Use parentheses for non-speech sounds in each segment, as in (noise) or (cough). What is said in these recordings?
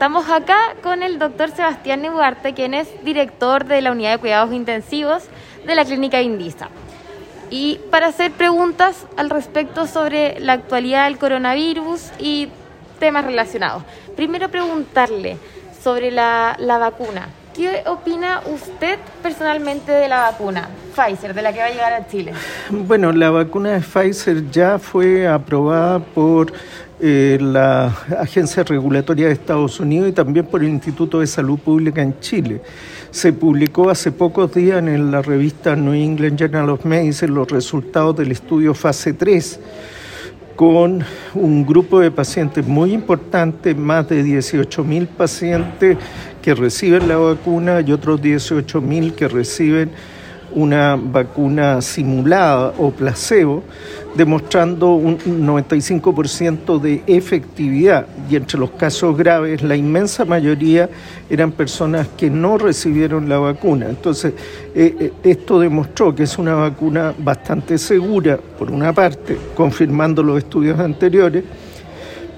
Estamos acá con el doctor Sebastián Nebuarte, quien es director de la unidad de cuidados intensivos de la clínica Indisa. Y para hacer preguntas al respecto sobre la actualidad del coronavirus y temas relacionados. Primero preguntarle sobre la, la vacuna. ¿Qué opina usted personalmente de la vacuna Pfizer, de la que va a llegar a Chile? Bueno, la vacuna de Pfizer ya fue aprobada por eh, la Agencia Regulatoria de Estados Unidos y también por el Instituto de Salud Pública en Chile. Se publicó hace pocos días en la revista New England Journal of Medicine los resultados del estudio fase 3 con un grupo de pacientes muy importante, más de 18 mil pacientes que reciben la vacuna y otros 18 mil que reciben una vacuna simulada o placebo, demostrando un 95% de efectividad. Y entre los casos graves, la inmensa mayoría eran personas que no recibieron la vacuna. Entonces, eh, eh, esto demostró que es una vacuna bastante segura, por una parte, confirmando los estudios anteriores,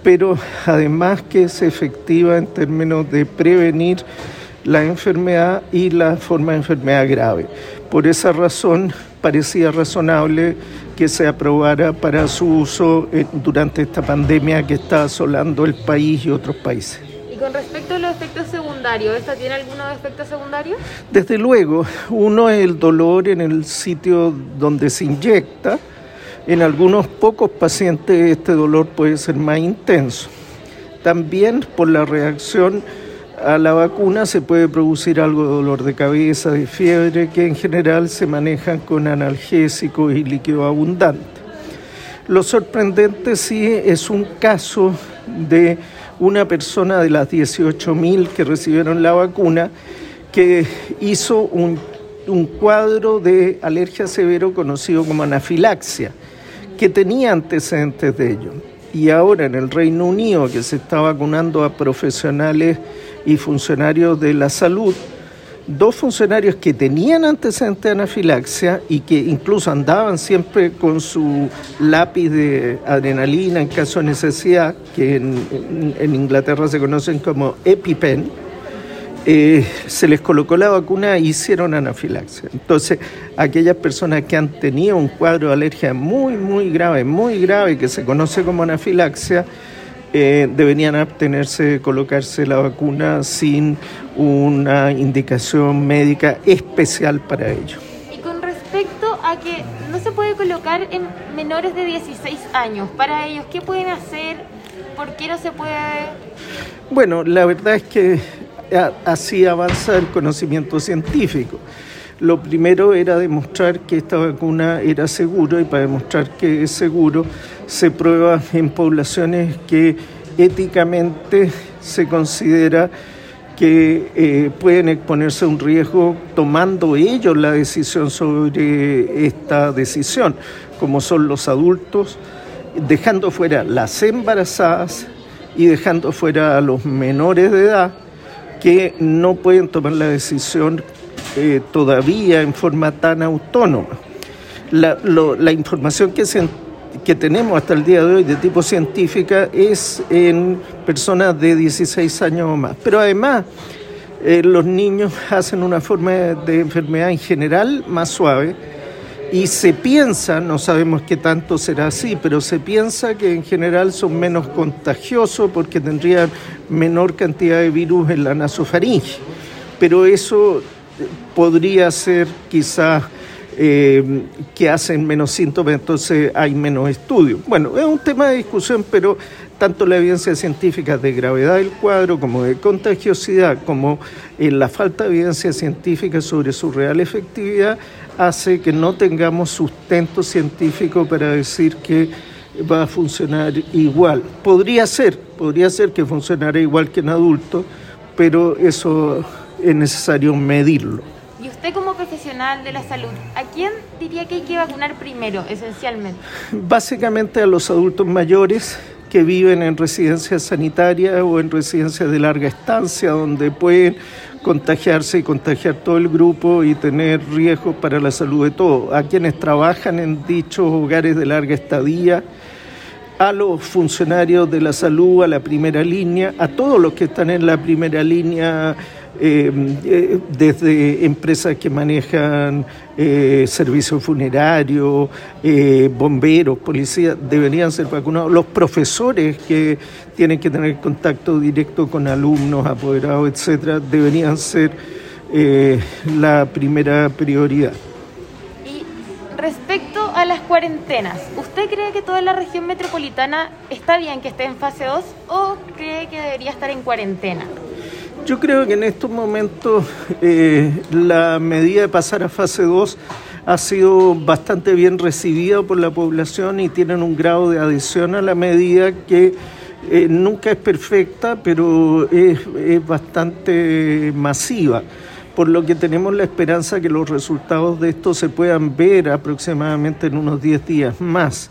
pero además que es efectiva en términos de prevenir la enfermedad y la forma de enfermedad grave. Por esa razón parecía razonable que se aprobara para su uso eh, durante esta pandemia que está asolando el país y otros países. Y con respecto a los efectos secundarios, ¿esta tiene algunos efectos secundarios? Desde luego, uno es el dolor en el sitio donde se inyecta. En algunos pocos pacientes este dolor puede ser más intenso. También por la reacción a la vacuna se puede producir algo de dolor de cabeza, de fiebre, que en general se manejan con analgésicos y líquido abundante. Lo sorprendente sí es un caso de una persona de las 18.000 que recibieron la vacuna que hizo un, un cuadro de alergia severo conocido como anafilaxia, que tenía antecedentes de ello. Y ahora en el Reino Unido, que se está vacunando a profesionales y funcionarios de la salud, dos funcionarios que tenían antecedentes de anafilaxia y que incluso andaban siempre con su lápiz de adrenalina en caso de necesidad, que en, Inglaterra se conocen como EpiPen, eh, se les colocó la vacuna e hicieron anafilaxia. Entonces, aquellas personas que han tenido un cuadro de alergia muy, muy grave, muy grave, que se conoce como anafilaxia, eh, deberían abstenerse colocarse la vacuna sin una indicación médica especial para ello. Y con respecto a que no se puede colocar en menores de 16 años, para ellos, ¿qué pueden hacer? ¿Por qué no se puede? Bueno, la verdad es que así avanza el conocimiento científico. Lo primero era demostrar que esta vacuna era segura y para demostrar que es seguro se prueba en poblaciones que éticamente se considera que eh, pueden exponerse a un riesgo tomando ellos la decisión sobre esta decisión, como son los adultos, dejando fuera las embarazadas y dejando fuera a los menores de edad que no pueden tomar la decisión eh, todavía en forma tan autónoma. La, la información que, se, que tenemos hasta el día de hoy de tipo científica es en personas de 16 años o más. Pero además, eh, los niños (laughs) hacen una forma de enfermedad en general más suave y se piensa, no sabemos qué tanto será así, pero se piensa que en general son menos contagiosos porque tendrían menor cantidad de virus en la nasofaringe. Pero eso podría ser quizás eh, que hacen menos síntomas, entonces hay menos estudios. Bueno, es un tema de discusión, pero tanto la evidencia científica de gravedad del cuadro como de contagiosidad, como en la falta de evidencia científica sobre su real efectividad, hace que no tengamos sustento científico para decir que va a funcionar igual. Podría ser, podría ser que funcionara igual que en adultos, pero eso es necesario medirlo. Profesional de la salud, ¿a quién diría que hay que vacunar primero, esencialmente? Básicamente a los adultos mayores que viven en residencias sanitarias o en residencias de larga estancia, donde pueden contagiarse y contagiar todo el grupo y tener riesgos para la salud de todos. A quienes trabajan en dichos hogares de larga estadía, a los funcionarios de la salud, a la primera línea, a todos los que están en la primera línea, eh, eh, desde empresas que manejan eh, servicios funerarios, bomberos, policías, deberían ser vacunados. Los profesores que tienen que tener contacto directo con alumnos, apoderados, etcétera, deberían ser la primera prioridad. Respecto a las cuarentenas, ¿usted cree que toda la región metropolitana está bien que esté en fase 2 o cree que debería estar en cuarentena? Yo creo que en estos momentos eh, la medida de pasar a fase 2 ha sido bastante bien recibida por la población y tienen un grado de adhesión a la medida que eh, nunca es perfecta, pero es, es bastante masiva por lo que tenemos la esperanza que los resultados de esto se puedan ver aproximadamente en unos 10 días más.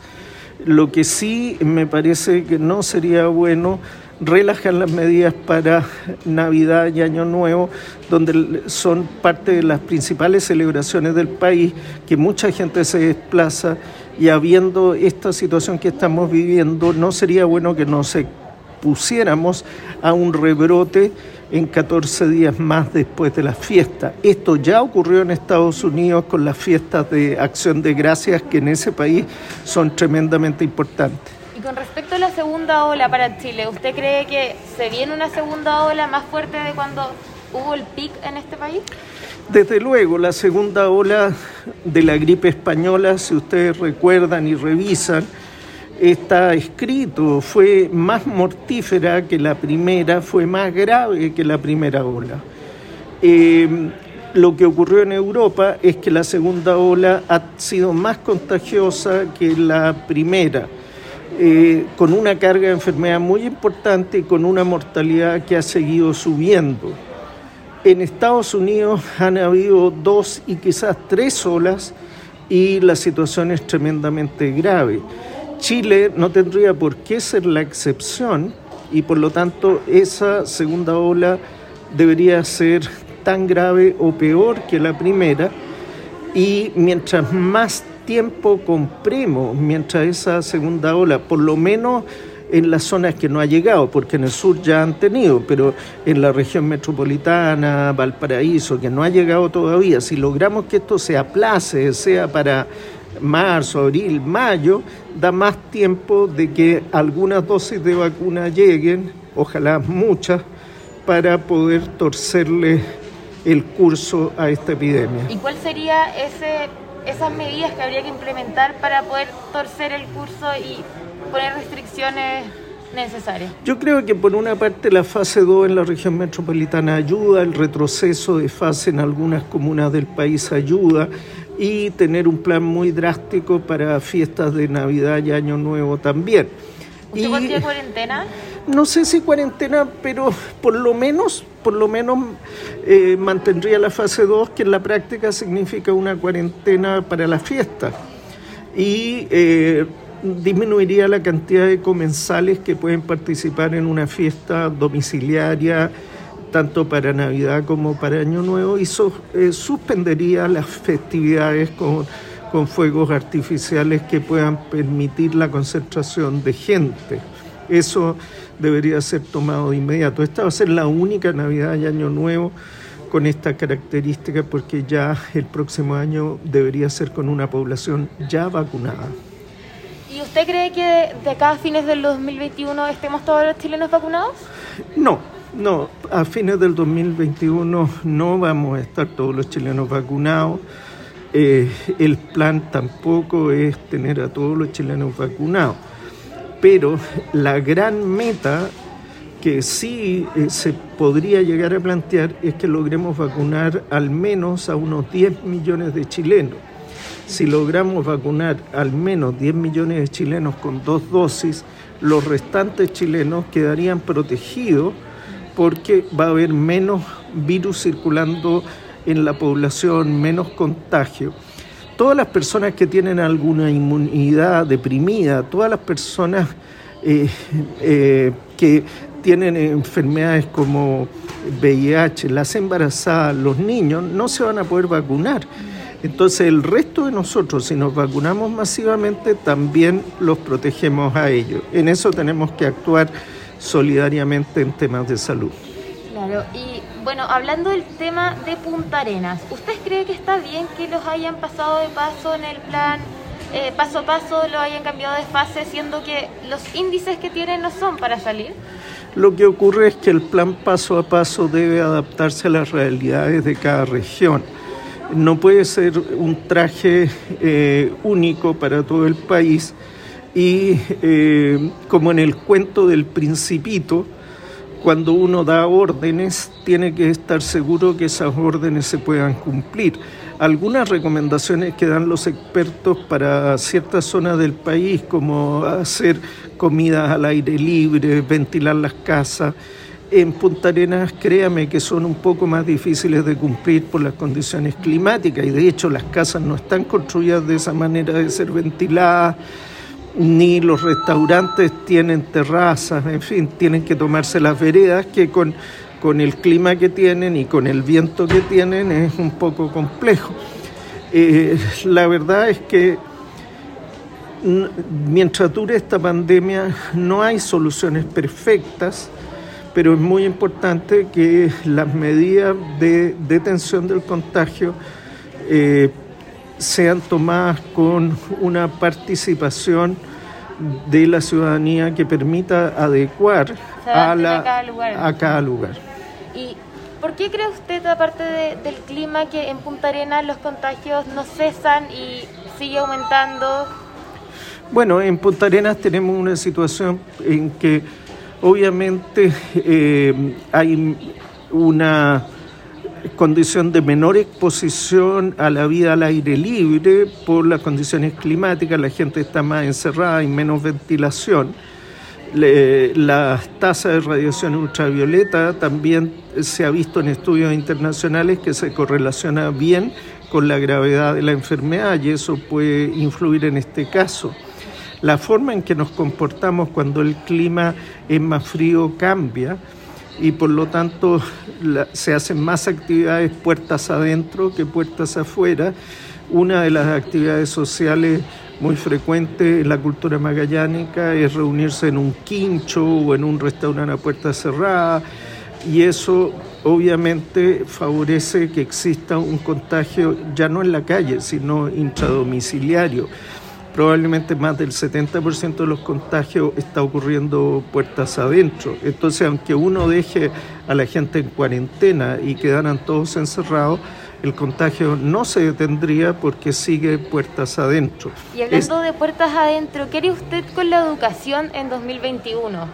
Lo que sí me parece que no sería bueno relajar las medidas para Navidad y Año Nuevo, donde son parte de las principales celebraciones del país, que mucha gente se desplaza y habiendo esta situación que estamos viviendo, no sería bueno que nos pusiéramos a un rebrote en 14 días más después de las fiestas. Esto ya ocurrió en Estados Unidos con las fiestas de acción de gracias que en ese país son tremendamente importantes. Respecto a la segunda ola para Chile, ¿usted cree que se viene una segunda ola más fuerte de cuando hubo el pic en este país? Desde luego, la segunda ola de la gripe española, si ustedes recuerdan y revisan, está escrito, fue más mortífera que la primera, fue más grave que la primera ola. Em, lo que ocurrió en Europa es que la segunda ola ha sido más contagiosa que la primera, eh, con una carga de enfermedad muy importante y con una mortalidad que ha seguido subiendo. En Estados Unidos (laughs) han habido dos y quizás tres olas y la situación es tremendamente grave. Chile no tendría por qué ser la excepción y por lo tanto esa segunda ola debería ser tan grave o peor que la primera y mientras más tiempo compremos, mientras esa segunda ola, por lo menos en las zonas que no ha llegado, porque en el sur ya han tenido, pero en la región metropolitana, Valparaíso, que no ha llegado todavía, si logramos que esto se aplace, sea para marzo, abril, mayo, da más tiempo de que algunas dosis de vacuna lleguen, ojalá muchas, para poder torcerle el curso a esta epidemia. ¿Y cuál sería ese, esas medidas que habría que implementar para poder torcer el curso y poner restricciones necesarias? Yo creo que por una parte la fase 2 en la región metropolitana ayuda, el retroceso de fase en algunas comunas del país ayuda, y tener un plan muy drástico para fiestas de Navidad y Año Nuevo también. ¿Usted y, cuarentena? No sé si cuarentena, pero por lo menos, por lo menos eh, mantendría la fase 2, que en la práctica significa una cuarentena para la fiesta. Y eh, disminuiría la cantidad de comensales que pueden participar en una fiesta domiciliaria tanto para Navidad como para Año Nuevo, y eh, suspendería las festividades con, con fuegos artificiales que puedan permitir la concentración de gente. Eso debería ser tomado de inmediato. Esta va a ser la única Navidad y Año Nuevo con esta característica porque ya el próximo año debería ser con una población ya vacunada. ¿Y usted cree que de acá a fines del 2021 estemos todos los chilenos vacunados? No, no, a fines del 2021 no vamos a estar todos los chilenos vacunados. Eh, el plan tampoco es tener a todos los chilenos vacunados. Pero la gran meta que sí eh, se podría llegar a plantear es que logremos vacunar al menos a unos 10 millones de chilenos. Si logramos vacunar al menos 10 millones de chilenos con dos dosis, los restantes chilenos quedarían protegidos porque va a haber menos virus circulando en la población, menos contagio. Todas las personas que tienen alguna inmunidad deprimida, todas las personas eh, eh, que tienen enfermedades como VIH, las embarazadas, los niños, no se van a poder vacunar. Entonces el resto de nosotros, si nos vacunamos masivamente, también los protegemos a ellos. En eso tenemos que actuar solidariamente en temas de salud. Claro, y bueno, hablando del tema de Punta Arenas, ¿usted cree que está bien que los hayan pasado de paso en el plan eh, paso a paso, lo hayan cambiado de fase, siendo que los índices que tienen no son para salir? Lo que ocurre es que el plan paso a paso debe adaptarse a las realidades de cada región. No puede ser un traje eh, único para todo el país y eh, como en el cuento del principito, cuando uno da órdenes, tiene que estar seguro que esas órdenes se puedan cumplir. Algunas recomendaciones que dan los expertos para ciertas zonas del país, como hacer comidas al aire libre, ventilar las casas, en Punta Arenas, créame que son un poco más difíciles de cumplir por las condiciones climáticas y de hecho las casas no están construidas de esa manera de ser ventiladas ni los restaurantes tienen terrazas, en fin, tienen que tomarse las veredas que con, con el clima que tienen y con el viento que tienen es un poco complejo. Eh, la verdad es que mientras dure esta pandemia no hay soluciones perfectas, pero es muy importante que las medidas de detención del contagio eh, sean tomadas con una participación de la ciudadanía que permita adecuar a, la, a, cada lugar. ¿Y por qué cree usted, aparte del clima, que en Punta Arenas los contagios no cesan y sigue aumentando? Bueno, en Punta Arenas tenemos una situación en que obviamente eh, hay una condición de menor exposición a la vida al aire libre por las condiciones climáticas, la gente está más encerrada y menos ventilación. la tasa de radiación ultravioleta también se ha visto en estudios internacionales que se correlaciona bien con la gravedad de la enfermedad y eso puede influir en este caso. La forma en que nos comportamos cuando el clima es más frío cambia y por lo tanto se hacen más actividades puertas adentro que puertas afuera. Una de las actividades sociales muy frecuentes en la cultura magallánica es reunirse en un quincho o en un restaurante a puerta cerrada y eso obviamente favorece que exista un contagio ya no en la calle, sino intradomiciliario probablemente más del 70% de los contagios está ocurriendo puertas adentro. Entonces, aunque uno deje a la gente en cuarentena y quedaran todos encerrados, el contagio no se detendría porque sigue puertas adentro. Y hablando de puertas adentro, ¿qué haría usted con la educación en 2021?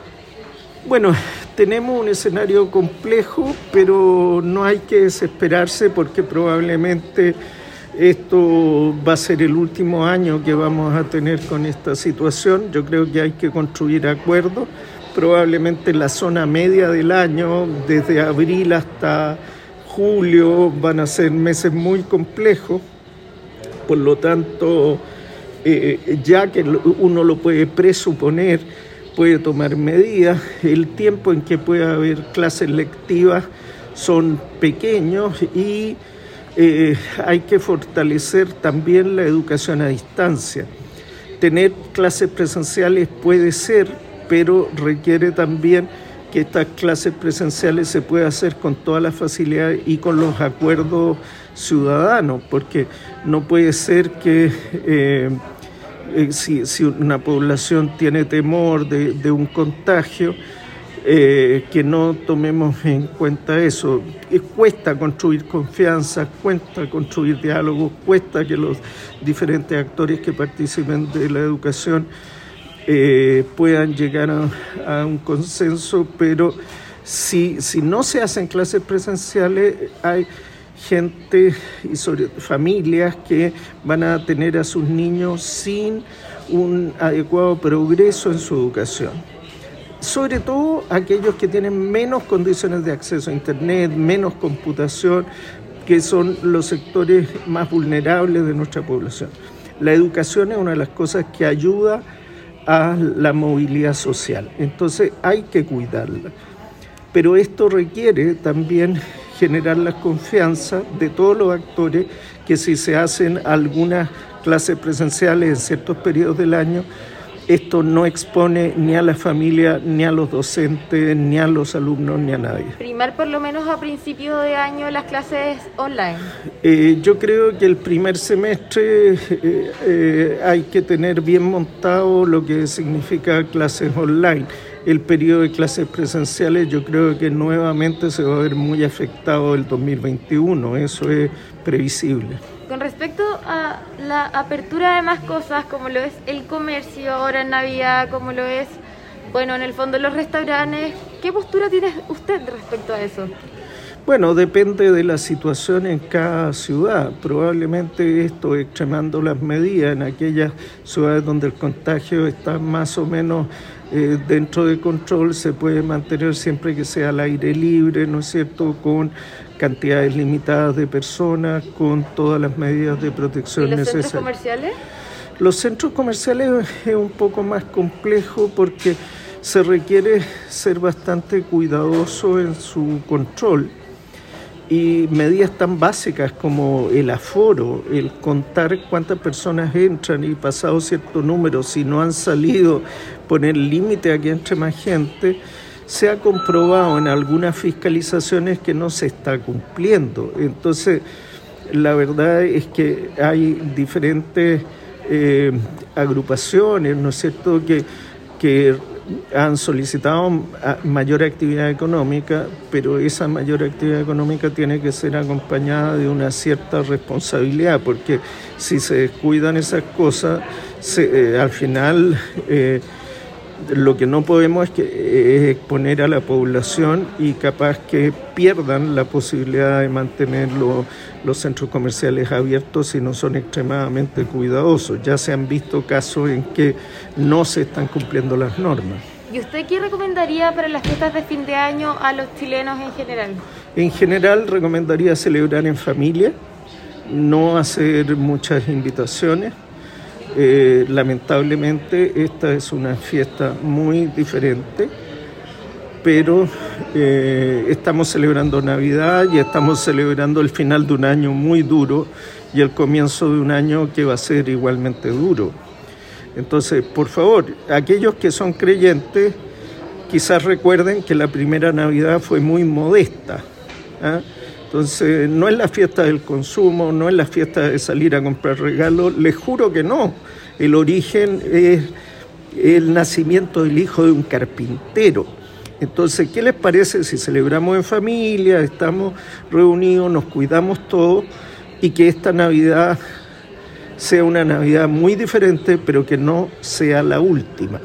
Bueno, tenemos un escenario complejo, pero no hay que desesperarse porque probablemente esto va a ser el último año que vamos a tener con esta situación. Yo creo que hay que construir acuerdos. Probablemente en la zona media del año, desde abril hasta julio, van a ser meses muy complejos. Por lo tanto, eh, ya que uno lo puede presuponer, puede tomar medidas. El tiempo en que puede haber clases lectivas son pequeños y eh, hay que fortalecer también la educación a distancia. Tener clases presenciales puede ser, pero requiere también que estas clases presenciales se puedan hacer con toda la facilidad y con los acuerdos ciudadanos, porque no puede ser que eh, eh, si, una población tiene temor de un contagio, eh, que no tomemos en cuenta eso. cuesta construir confianza, cuesta construir diálogo, cuesta que los diferentes actores que participen de la educación eh, puedan llegar a, un consenso, pero si, si no se hacen clases presenciales, hay gente y familias que van a tener a sus niños sin un adecuado progreso en su educación sobre todo aquellos que tienen menos condiciones de acceso a Internet, menos computación, que son los sectores más vulnerables de nuestra población. La educación es una de las cosas que ayuda a la movilidad social, entonces hay que cuidarla. Pero esto requiere también generar la confianza de todos los actores que si se hacen algunas clases presenciales en ciertos periodos del año, esto no expone ni a la familia, ni a los docentes, ni a los alumnos, ni a nadie. Primar por lo menos a principio de año las clases online. Eh, yo creo que el primer semestre eh, eh, hay que tener bien montado lo que significa clases online. El periodo de clases presenciales yo creo que nuevamente se va a ver muy afectado el 2021, eso es previsible. A la apertura de más cosas, como lo es el comercio ahora en Navidad, como lo es, bueno, en el fondo los restaurantes, ¿qué postura tiene usted respecto a eso? Bueno, depende de la situación en cada ciudad. Probablemente esto extremando las medidas en aquellas ciudades donde el contagio está más o menos eh, dentro de control se puede mantener siempre que sea al aire libre, ¿no es cierto?, con cantidades limitadas de personas, con todas las medidas de protección ¿Y los necesarias. centros comerciales? Los centros comerciales es un poco más complejo porque se requiere ser bastante cuidadoso en su control y medidas tan básicas como el aforo, el contar cuántas personas entran y pasado cierto número, si no han salido, poner límite a que entre más gente, se ha comprobado en algunas fiscalizaciones que no se está cumpliendo. Entonces, la verdad es que hay diferentes eh, agrupaciones, ¿no es cierto?, que, que han solicitado mayor actividad económica, pero esa mayor actividad económica tiene que ser acompañada de una cierta responsabilidad, porque si se descuidan esas cosas, se, eh, al final eh, lo que no podemos es, que, es exponer a la población y capaz que pierdan la posibilidad de mantener los centros comerciales abiertos si no son extremadamente cuidadosos. Ya se han visto casos en que no se están cumpliendo las normas. ¿Y usted qué recomendaría para las fiestas de fin de año a los chilenos en general? En general recomendaría celebrar en familia, no hacer muchas invitaciones eh, lamentablemente esta es una fiesta muy diferente, pero eh, estamos celebrando Navidad y estamos celebrando el final de un año muy duro y el comienzo de un año que va a ser igualmente duro. Entonces, por favor, aquellos que son creyentes, quizás recuerden que la primera Navidad fue muy modesta. ¿ah? Entonces, no es la fiesta del consumo, no es la fiesta de salir a comprar regalos, les juro que no. El origen es el nacimiento del hijo de un carpintero. Entonces, ¿qué les parece si celebramos en familia, estamos reunidos, nos cuidamos todos y que esta Navidad sea una Navidad muy diferente, pero que no sea la última?